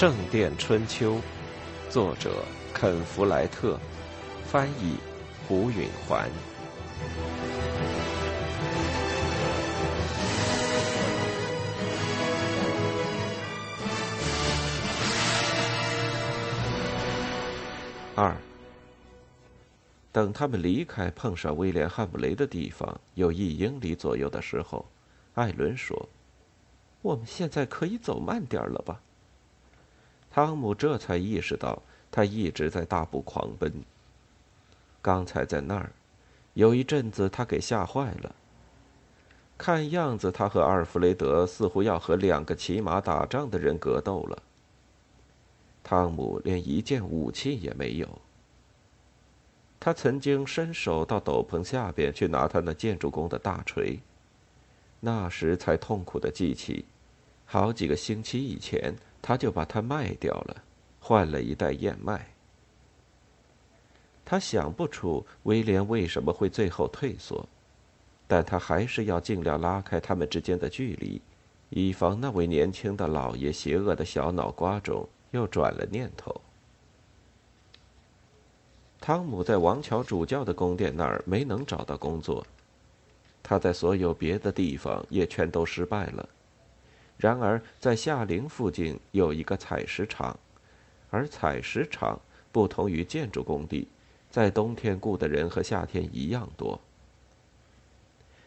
圣殿春秋》，作者肯·弗莱特，翻译胡允环。二。等他们离开碰上威廉·汉姆雷的地方有一英里左右的时候，艾伦说：“我们现在可以走慢点了吧？”汤姆这才意识到，他一直在大步狂奔。刚才在那儿，有一阵子他给吓坏了。看样子，他和阿尔弗雷德似乎要和两个骑马打仗的人格斗了。汤姆连一件武器也没有。他曾经伸手到斗篷下边去拿他那建筑工的大锤，那时才痛苦的记起，好几个星期以前他就把它卖掉了，换了一袋燕麦。他想不出威廉为什么会最后退缩，但他还是要尽量拉开他们之间的距离，以防那位年轻的老爷邪恶的小脑瓜中又转了念头。汤姆在王桥主教的宫殿那儿没能找到工作，他在所有别的地方也全都失败了。然而，在夏陵附近有一个采石场，而采石场不同于建筑工地，在冬天雇的人和夏天一样多。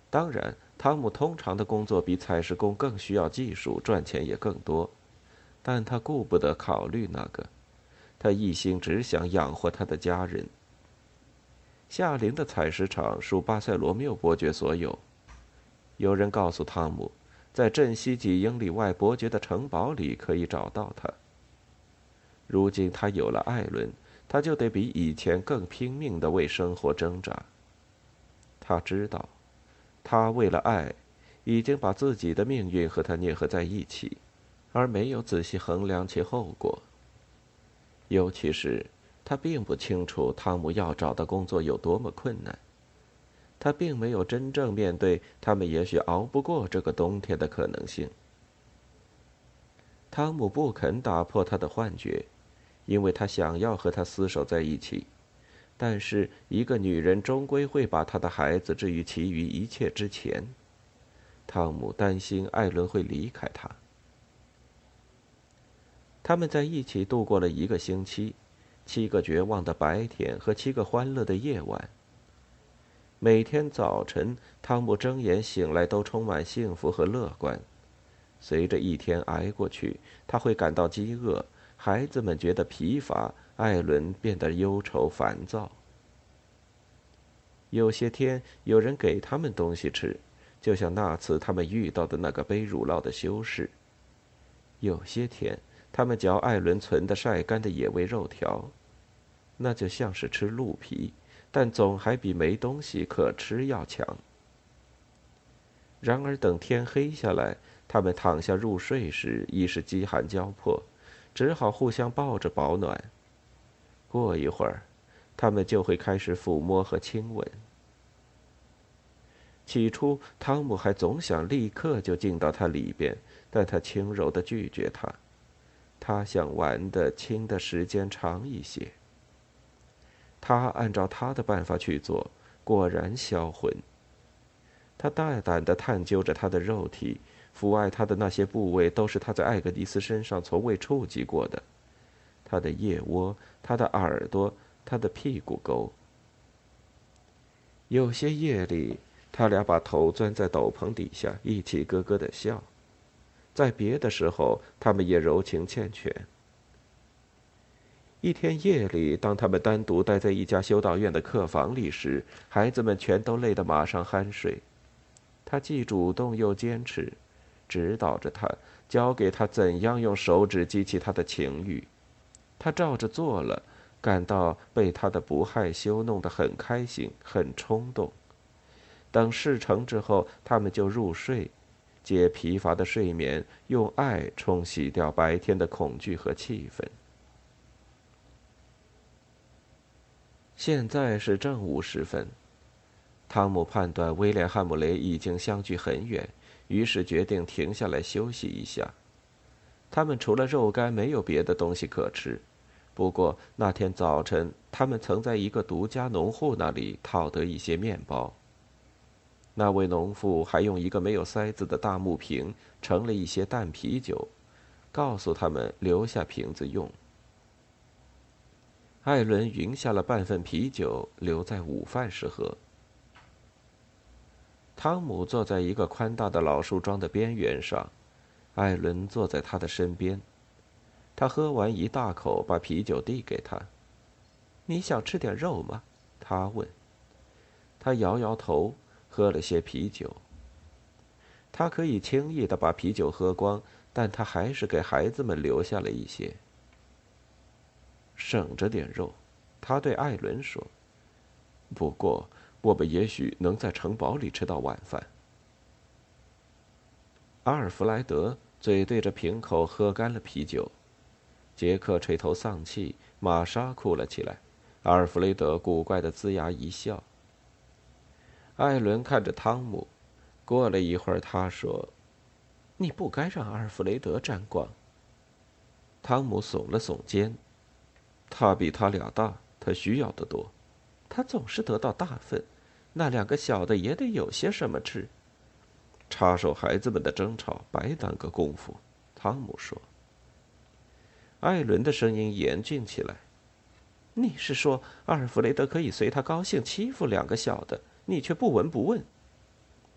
当然，汤姆通常的工作比采石工更需要技术，赚钱也更多，但他顾不得考虑那个。他一心只想养活他的家人。夏林的采石场属巴塞罗缪伯爵所有。有人告诉汤姆，在镇西几英里外伯爵的城堡里可以找到他。如今他有了艾伦，他就得比以前更拼命的为生活挣扎。他知道，他为了爱，已经把自己的命运和他捏合在一起，而没有仔细衡量其后果。尤其是，他并不清楚汤姆要找的工作有多么困难。他并没有真正面对他们也许熬不过这个冬天的可能性。汤姆不肯打破他的幻觉，因为他想要和他厮守在一起。但是，一个女人终归会把她的孩子置于其余一切之前。汤姆担心艾伦会离开他。他们在一起度过了一个星期，七个绝望的白天和七个欢乐的夜晚。每天早晨，汤姆睁眼醒来都充满幸福和乐观。随着一天挨过去，他会感到饥饿，孩子们觉得疲乏，艾伦变得忧愁烦躁。有些天，有人给他们东西吃，就像那次他们遇到的那个背乳酪的修士。有些天。他们嚼艾伦存的晒干的野味肉条，那就像是吃鹿皮，但总还比没东西可吃要强。然而，等天黑下来，他们躺下入睡时，已是饥寒交迫，只好互相抱着保暖。过一会儿，他们就会开始抚摸和亲吻。起初，汤姆还总想立刻就进到他里边，但他轻柔地拒绝他。他想玩的亲的时间长一些。他按照他的办法去做，果然销魂。他大胆地探究着他的肉体，抚爱他的那些部位都是他在艾格迪斯身上从未触及过的：他的腋窝、他的耳朵、他的屁股沟。有些夜里，他俩把头钻在斗篷底下，一起咯咯地笑。在别的时候，他们也柔情缱绻。一天夜里，当他们单独待在一家修道院的客房里时，孩子们全都累得马上酣睡。他既主动又坚持，指导着他，教给他怎样用手指激起他的情欲。他照着做了，感到被他的不害羞弄得很开心，很冲动。等事成之后，他们就入睡。借疲乏的睡眠，用爱冲洗掉白天的恐惧和气愤。现在是正午时分，汤姆判断威廉·汉姆雷已经相距很远，于是决定停下来休息一下。他们除了肉干没有别的东西可吃。不过那天早晨，他们曾在一个独家农户那里讨得一些面包。那位农妇还用一个没有塞子的大木瓶盛了一些淡啤酒，告诉他们留下瓶子用。艾伦匀下了半份啤酒，留在午饭时喝。汤姆坐在一个宽大的老树桩的边缘上，艾伦坐在他的身边。他喝完一大口，把啤酒递给他。“你想吃点肉吗？”他问。他摇摇头，喝了些啤酒。他可以轻易的把啤酒喝光，但他还是给孩子们留下了一些。省着点肉，他对艾伦说。不过，我们也许能在城堡里吃到晚饭。阿尔弗莱德嘴对着瓶口喝干了啤酒。杰克垂头丧气，玛莎哭了起来，阿尔弗雷德古怪的龇牙一笑。艾伦看着汤姆，过了一会儿，他说：“你不该让阿尔弗雷德沾光。”汤姆耸了耸肩：“他比他俩大，他需要的多，他总是得到大份，那两个小的也得有些什么吃。插手孩子们的争吵，白耽搁功夫。”汤姆说。艾伦的声音严峻起来：“你是说阿尔弗雷德可以随他高兴欺负两个小的，你却不闻不问？”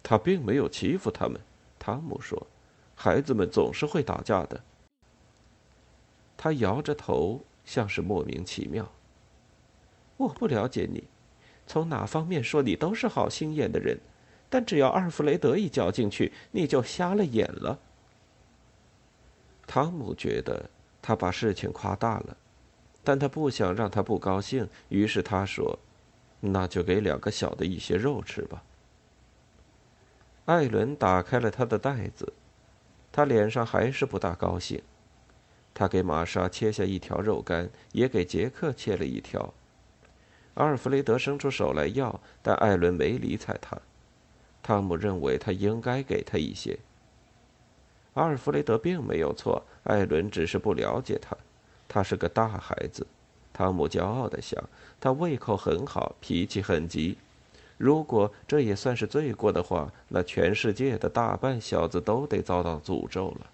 他并没有欺负他们，汤姆说：“孩子们总是会打架的。”他摇着头，像是莫名其妙。我不了解你，从哪方面说，你都是好心眼的人，但只要阿尔弗雷德一搅进去，你就瞎了眼了。汤姆觉得。他把事情夸大了，但他不想让他不高兴，于是他说：“那就给两个小的一些肉吃吧。”艾伦打开了他的袋子，他脸上还是不大高兴。他给玛莎切下一条肉干，也给杰克切了一条。阿尔弗雷德伸出手来要，但艾伦没理睬他。汤姆认为他应该给他一些。阿尔弗雷德并没有错，艾伦只是不了解他。他是个大孩子，汤姆骄傲地想。他胃口很好，脾气很急。如果这也算是罪过的话，那全世界的大半小子都得遭到诅咒了。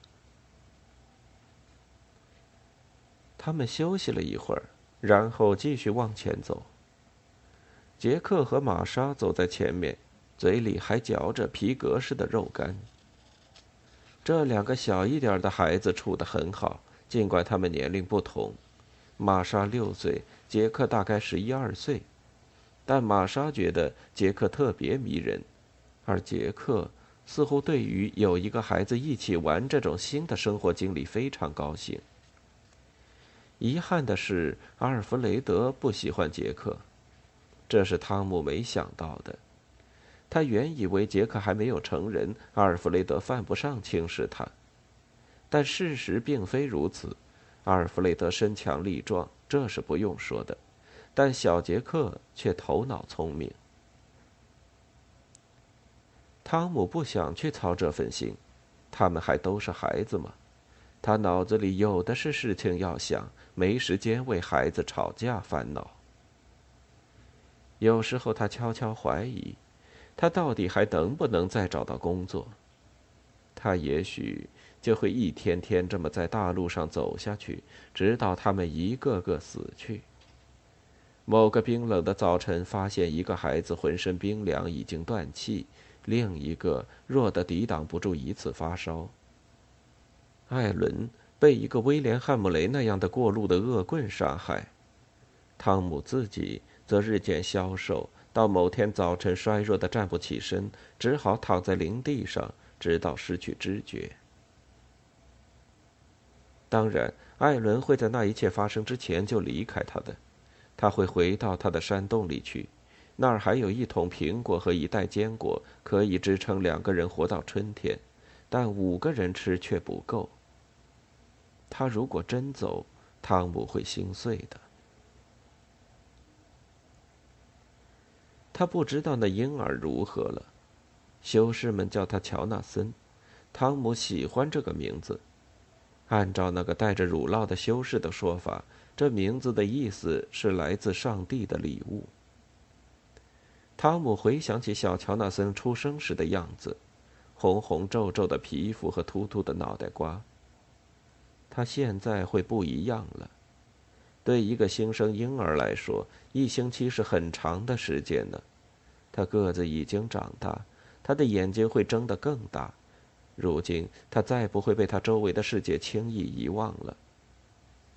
他们休息了一会儿，然后继续往前走。杰克和玛莎走在前面，嘴里还嚼着皮革似的肉干。这两个小一点的孩子处得很好，尽管他们年龄不同。玛莎六岁，杰克大概十一二岁，但玛莎觉得杰克特别迷人，而杰克似乎对于有一个孩子一起玩这种新的生活经历非常高兴。遗憾的是，阿尔弗雷德不喜欢杰克，这是汤姆没想到的。他原以为杰克还没有成人，阿尔弗雷德犯不上轻视他，但事实并非如此。阿尔弗雷德身强力壮，这是不用说的，但小杰克却头脑聪明。汤姆不想去操这份心，他们还都是孩子嘛。他脑子里有的是事情要想，没时间为孩子吵架烦恼。有时候他悄悄怀疑。他到底还能不能再找到工作？他也许就会一天天这么在大路上走下去，直到他们一个个死去。某个冰冷的早晨，发现一个孩子浑身冰凉，已经断气；另一个弱得抵挡不住一次发烧。艾伦被一个威廉·汉姆雷那样的过路的恶棍杀害，汤姆自己则日渐消瘦。到某天早晨，衰弱的站不起身，只好躺在林地上，直到失去知觉。当然，艾伦会在那一切发生之前就离开他的，他会回到他的山洞里去，那儿还有一桶苹果和一袋坚果，可以支撑两个人活到春天，但五个人吃却不够。他如果真走，汤姆会心碎的。他不知道那婴儿如何了，修士们叫他乔纳森，汤姆喜欢这个名字。按照那个带着乳酪的修士的说法，这名字的意思是来自上帝的礼物。汤姆回想起小乔纳森出生时的样子，红红皱皱的皮肤和秃秃的脑袋瓜。他现在会不一样了。对一个新生婴儿来说，一星期是很长的时间呢。他个子已经长大，他的眼睛会睁得更大。如今，他再不会被他周围的世界轻易遗忘了。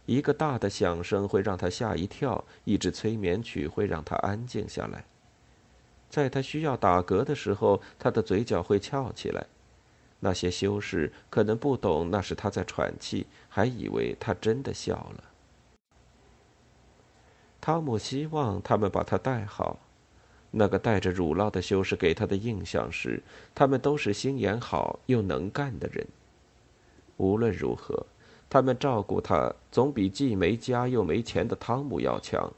一个大的响声会让他吓一跳，一支催眠曲会让他安静下来。在他需要打嗝的时候，他的嘴角会翘起来。那些修士可能不懂那是他在喘气，还以为他真的笑了。汤姆希望他们把他带好。那个带着乳酪的修士给他的印象是，他们都是心眼好又能干的人。无论如何，他们照顾他总比既没家又没钱的汤姆要强。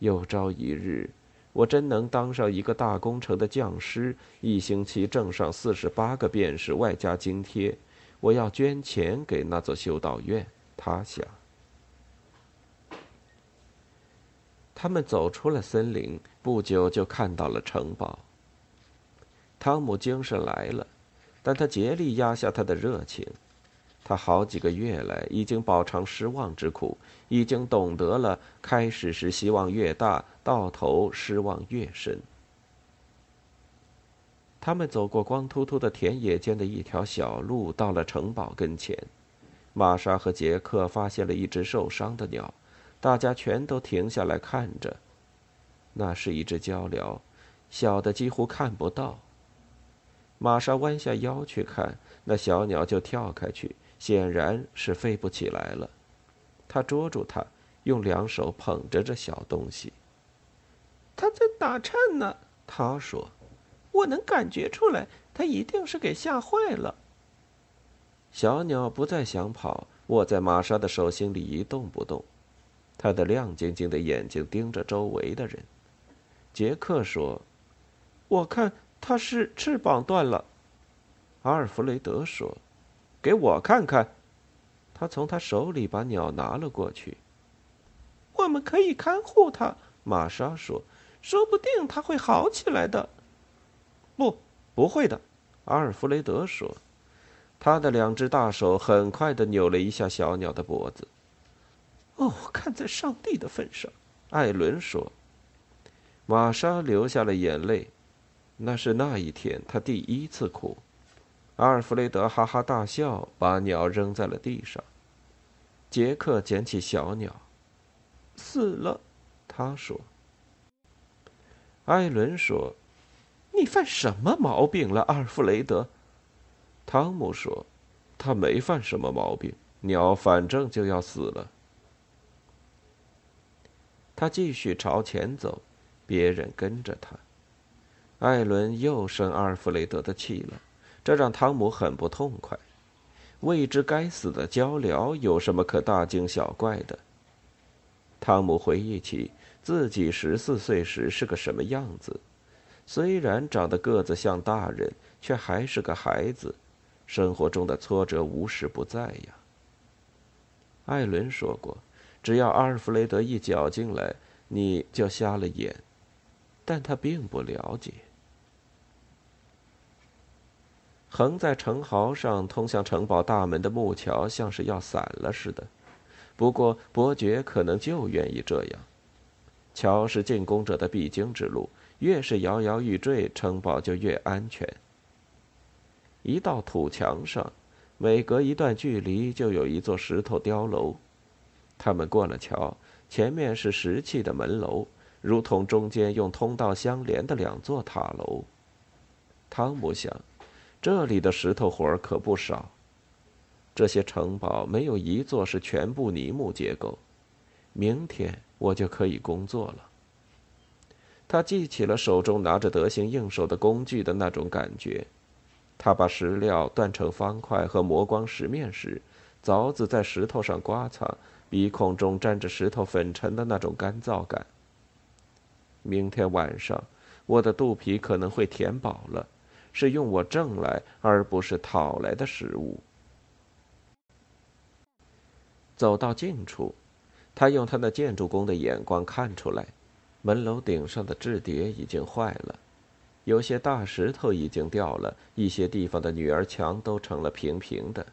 有朝一日，我真能当上一个大工程的匠师，一星期挣上四十八个便士，外加津贴。我要捐钱给那座修道院。他想。他们走出了森林，不久就看到了城堡。汤姆精神来了，但他竭力压下他的热情。他好几个月来已经饱尝失望之苦，已经懂得了开始时希望越大，到头失望越深。他们走过光秃秃的田野间的一条小路，到了城堡跟前。玛莎和杰克发现了一只受伤的鸟。大家全都停下来看着。那是一只鹪鹩，小的几乎看不到。玛莎弯下腰去看，那小鸟就跳开去，显然是飞不起来了。他捉住它，用两手捧着这小东西。它在打颤呢，他说：“我能感觉出来，它一定是给吓坏了。”小鸟不再想跑，握在玛莎的手心里一动不动。他的亮晶晶的眼睛盯着周围的人。杰克说：“我看它是翅膀断了。”阿尔弗雷德说：“给我看看。”他从他手里把鸟拿了过去。“我们可以看护他。”玛莎说：“说不定他会好起来的。”“不，不会的。”阿尔弗雷德说。他的两只大手很快的扭了一下小鸟的脖子。哦，看在上帝的份上，艾伦说。玛莎流下了眼泪，那是那一天她第一次哭。阿尔弗雷德哈哈大笑，把鸟扔在了地上。杰克捡起小鸟，死了，他说。艾伦说：“你犯什么毛病了，阿尔弗雷德？”汤姆说：“他没犯什么毛病，鸟反正就要死了。”他继续朝前走，别人跟着他。艾伦又生阿尔弗雷德的气了，这让汤姆很不痛快。未知该死的鹪鹩有什么可大惊小怪的？汤姆回忆起自己十四岁时是个什么样子，虽然长得个子像大人，却还是个孩子。生活中的挫折无时不在呀。艾伦说过。只要阿尔弗雷德一搅进来，你就瞎了眼。但他并不了解。横在城壕上通向城堡大门的木桥像是要散了似的。不过伯爵可能就愿意这样。桥是进攻者的必经之路，越是摇摇欲坠，城堡就越安全。一道土墙上，每隔一段距离就有一座石头碉楼。他们过了桥，前面是石砌的门楼，如同中间用通道相连的两座塔楼。汤姆想，这里的石头活儿可不少。这些城堡没有一座是全部泥木结构。明天我就可以工作了。他记起了手中拿着得心应手的工具的那种感觉。他把石料断成方块和磨光石面时，凿子在石头上刮擦。鼻孔中沾着石头粉尘的那种干燥感。明天晚上，我的肚皮可能会填饱了，是用我挣来而不是讨来的食物。走到近处，他用他那建筑工的眼光看出来，门楼顶上的制碟已经坏了，有些大石头已经掉了，一些地方的女儿墙都成了平平的，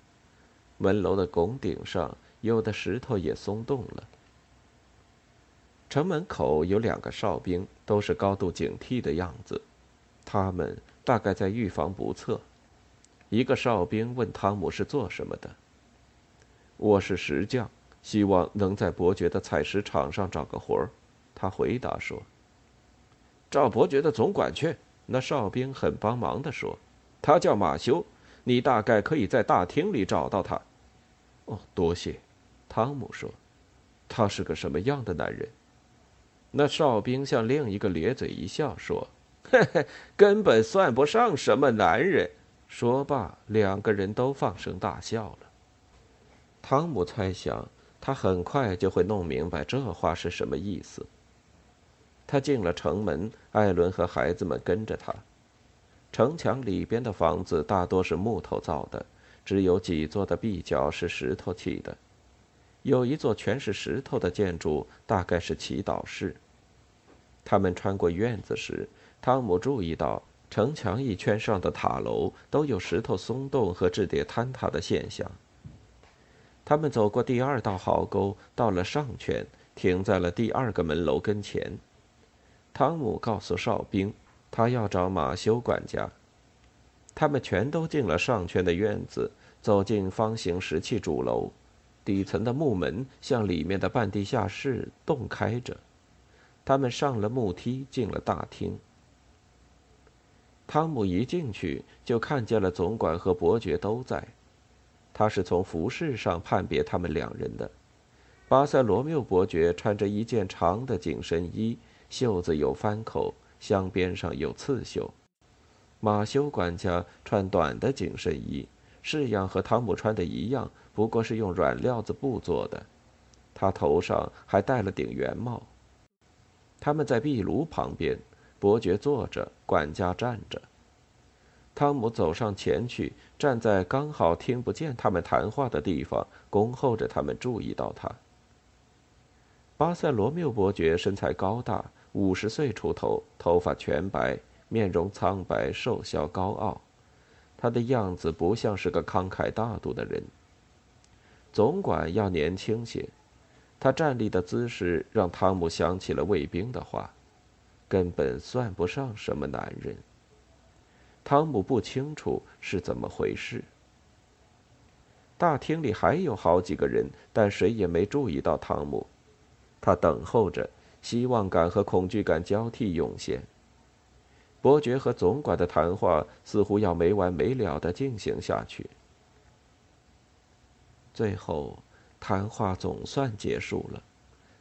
门楼的拱顶上有的石头也松动了。城门口有两个哨兵，都是高度警惕的样子，他们大概在预防不测。一个哨兵问汤姆是做什么的。我是石匠，希望能在伯爵的采石场上找个活儿。他回答说：“找伯爵的总管去。”那哨兵很帮忙的说：“他叫马修，你大概可以在大厅里找到他。”哦，多谢。汤姆说：“他是个什么样的男人？”那哨兵向另一个咧嘴一笑，说：“嘿嘿，根本算不上什么男人。”说罢，两个人都放声大笑了。汤姆猜想，他很快就会弄明白这话是什么意思。他进了城门，艾伦和孩子们跟着他。城墙里边的房子大多是木头造的，只有几座的壁角是石头砌的。有一座全是石头的建筑，大概是祈祷室。他们穿过院子时，汤姆注意到城墙一圈上的塔楼都有石头松动和质叠坍塌的现象。他们走过第二道壕沟，到了上圈，停在了第二个门楼跟前。汤姆告诉哨兵，他要找马修管家。他们全都进了上圈的院子，走进方形石砌主楼，底层的木门向里面的半地下室洞开着。他们上了木梯，进了大厅。汤姆一进去就看见了总管和伯爵都在，他是从服饰上判别他们两人的。巴塞罗缪伯爵穿着一件长的紧身衣，袖子有翻口，镶边上有刺绣；马修管家穿短的紧身衣，式样和汤姆穿的一样，不过是用软料子布做的。他头上还戴了顶圆帽。他们在壁炉旁边，伯爵坐着，管家站着。汤姆走上前去，站在刚好听不见他们谈话的地方，恭候着他们注意到他。巴塞罗缪伯爵身材高大，五十岁出头，头发全白，面容苍白，瘦削高傲，他的样子不像是个慷慨大度的人。总管要年轻些。他站立的姿势让汤姆想起了卫兵的话：“根本算不上什么男人。”汤姆不清楚是怎么回事。大厅里还有好几个人，但谁也没注意到汤姆。他等候着，希望感和恐惧感交替涌现。伯爵和总管的谈话似乎要没完没了的进行下去。最后。谈话总算结束了，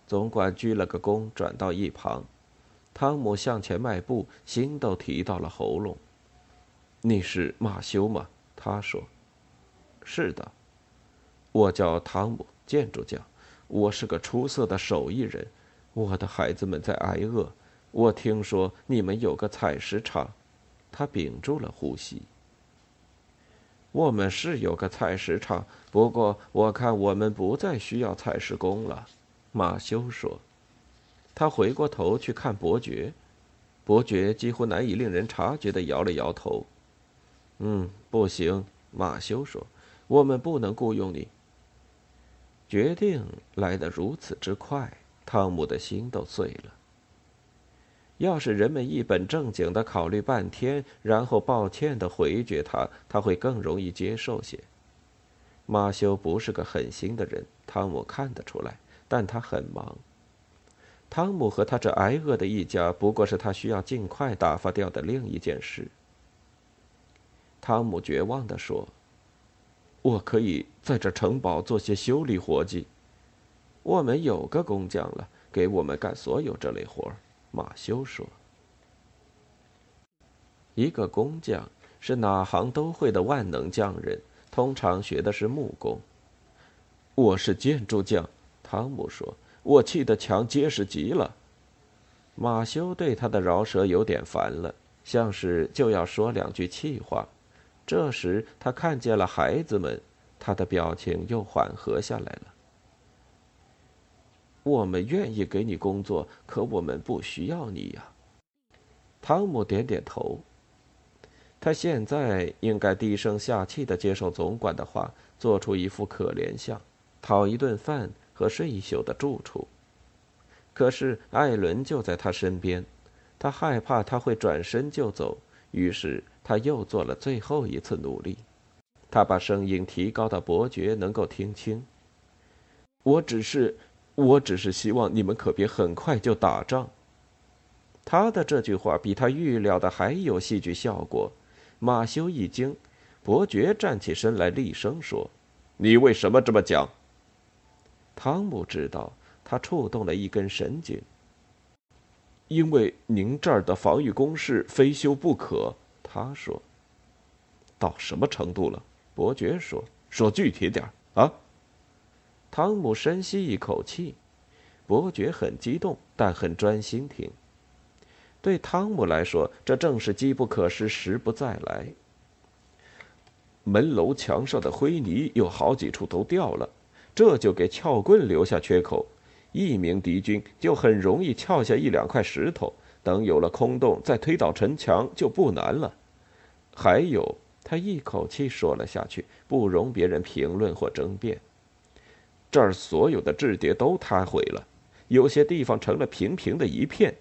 总管鞠了个躬，转到一旁。汤姆向前迈步，心都提到了喉咙。“你是马修吗？”他说。“是的，我叫汤姆，建筑匠。我是个出色的手艺人。我的孩子们在挨饿。我听说你们有个采石场。”他屏住了呼吸。我们是有个采石场，不过我看我们不再需要采石工了。”马修说。他回过头去看伯爵，伯爵几乎难以令人察觉地摇了摇头。“嗯，不行。”马修说，“我们不能雇佣你。”决定来得如此之快，汤姆的心都碎了。要是人们一本正经的考虑半天，然后抱歉的回绝他，他会更容易接受些。马修不是个狠心的人，汤姆看得出来，但他很忙。汤姆和他这挨饿的一家，不过是他需要尽快打发掉的另一件事。汤姆绝望地说：“我可以在这城堡做些修理活计。我们有个工匠了，给我们干所有这类活。”马修说：“一个工匠是哪行都会的万能匠人，通常学的是木工。我是建筑匠。”汤姆说：“我砌的墙结实极了。”马修对他的饶舌有点烦了，像是就要说两句气话。这时他看见了孩子们，他的表情又缓和下来了。我们愿意给你工作，可我们不需要你呀。汤姆点点头。他现在应该低声下气的接受总管的话，做出一副可怜相，讨一顿饭和睡一宿的住处。可是艾伦就在他身边，他害怕他会转身就走，于是他又做了最后一次努力。他把声音提高到伯爵能够听清。我只是，我只是希望你们可别很快就打仗。他的这句话比他预料的还有戏剧效果。马修一惊，伯爵站起身来，厉声说：“你为什么这么讲？”汤姆知道他触动了一根神经。因为您这儿的防御工事非修不可，他说。到什么程度了？伯爵说：“说具体点啊。”汤姆深吸一口气，伯爵很激动，但很专心听。对汤姆来说，这正是机不可失，时不再来。门楼墙上的灰泥有好几处都掉了，这就给撬棍留下缺口。一名敌军就很容易撬下一两块石头，等有了空洞，再推倒城墙就不难了。还有，他一口气说了下去，不容别人评论或争辩。这儿所有的制叠都塌毁了，有些地方成了平平的一片。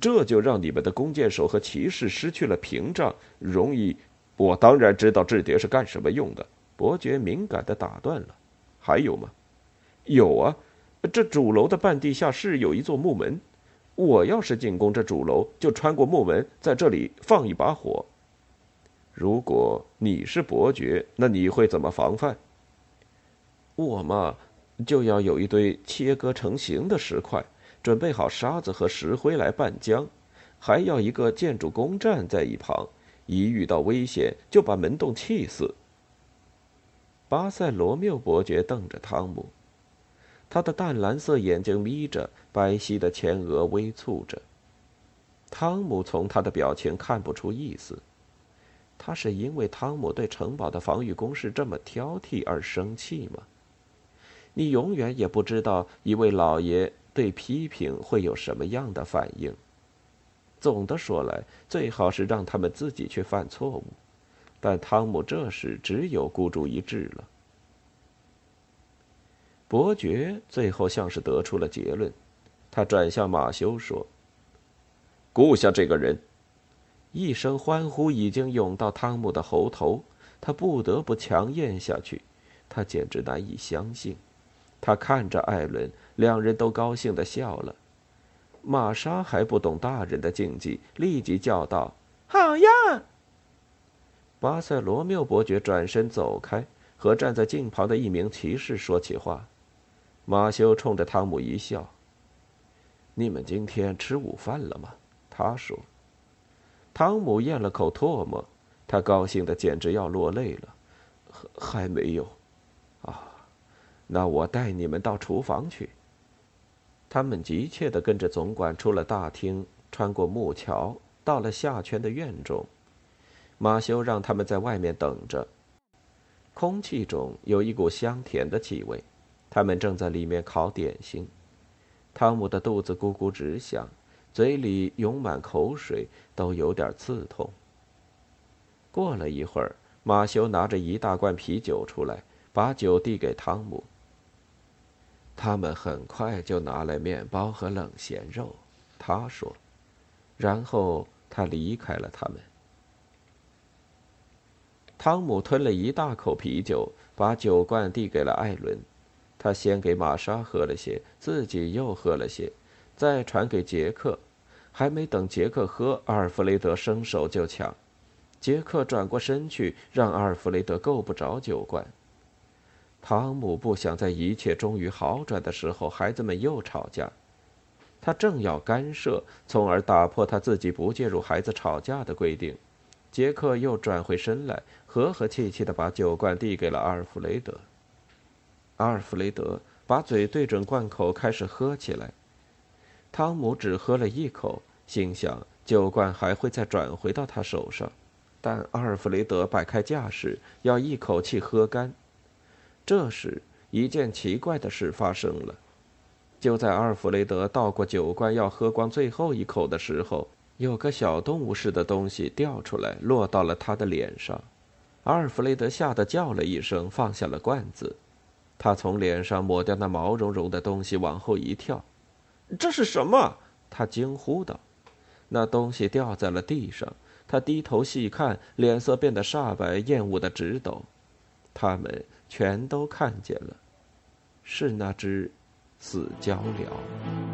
这就让你们的弓箭手和骑士失去了屏障，容易。我当然知道制碟是干什么用的。伯爵敏感地打断了。还有吗？有啊，这主楼的半地下室有一座木门。我要是进攻这主楼，就穿过木门，在这里放一把火。如果你是伯爵，那你会怎么防范？我嘛，就要有一堆切割成型的石块。准备好沙子和石灰来拌浆，还要一个建筑工站在一旁，一遇到危险就把门洞气死。巴塞罗缪伯爵瞪着汤姆，他的淡蓝色眼睛眯着，白皙的前额微蹙着。汤姆从他的表情看不出意思，他是因为汤姆对城堡的防御工事这么挑剔而生气吗？你永远也不知道一位老爷。对批评会有什么样的反应？总的说来，最好是让他们自己去犯错误。但汤姆这时只有孤注一掷了。伯爵最后像是得出了结论，他转向马修说：“雇下这个人！”一声欢呼已经涌到汤姆的喉头，他不得不强咽下去。他简直难以相信。他看着艾伦，两人都高兴的笑了。玛莎还不懂大人的禁忌，立即叫道：“好呀！”巴塞罗缪伯爵转身走开，和站在近旁的一名骑士说起话。马修冲着汤姆一笑：“你们今天吃午饭了吗？”他说。汤姆咽了口唾沫，他高兴的简直要落泪了。“还还没有。”啊那我带你们到厨房去。他们急切的跟着总管出了大厅，穿过木桥，到了下圈的院中。马修让他们在外面等着。空气中有一股香甜的气味，他们正在里面烤点心。汤姆的肚子咕咕直响，嘴里涌满口水，都有点刺痛。过了一会儿，马修拿着一大罐啤酒出来，把酒递给汤姆。他们很快就拿来面包和冷咸肉，他说，然后他离开了他们。汤姆吞了一大口啤酒，把酒罐递给了艾伦，他先给玛莎喝了些，自己又喝了些，再传给杰克。还没等杰克喝，阿尔弗雷德伸手就抢，杰克转过身去，让阿尔弗雷德够不着酒罐。汤姆不想在一切终于好转的时候，孩子们又吵架。他正要干涉，从而打破他自己不介入孩子吵架的规定。杰克又转回身来，和和气气地把酒罐递给了阿尔弗雷德。阿尔弗雷德把嘴对准罐口，开始喝起来。汤姆只喝了一口，心想酒罐还会再转回到他手上，但阿尔弗雷德摆开架势，要一口气喝干。这时，一件奇怪的事发生了。就在阿尔弗雷德倒过酒罐要喝光最后一口的时候，有个小动物似的东西掉出来，落到了他的脸上。阿尔弗雷德吓得叫了一声，放下了罐子。他从脸上抹掉那毛茸茸的东西，往后一跳。“这是什么？”他惊呼道。那东西掉在了地上。他低头细看，脸色变得煞白，厌恶的直抖。他们全都看见了，是那只死鹪鹩。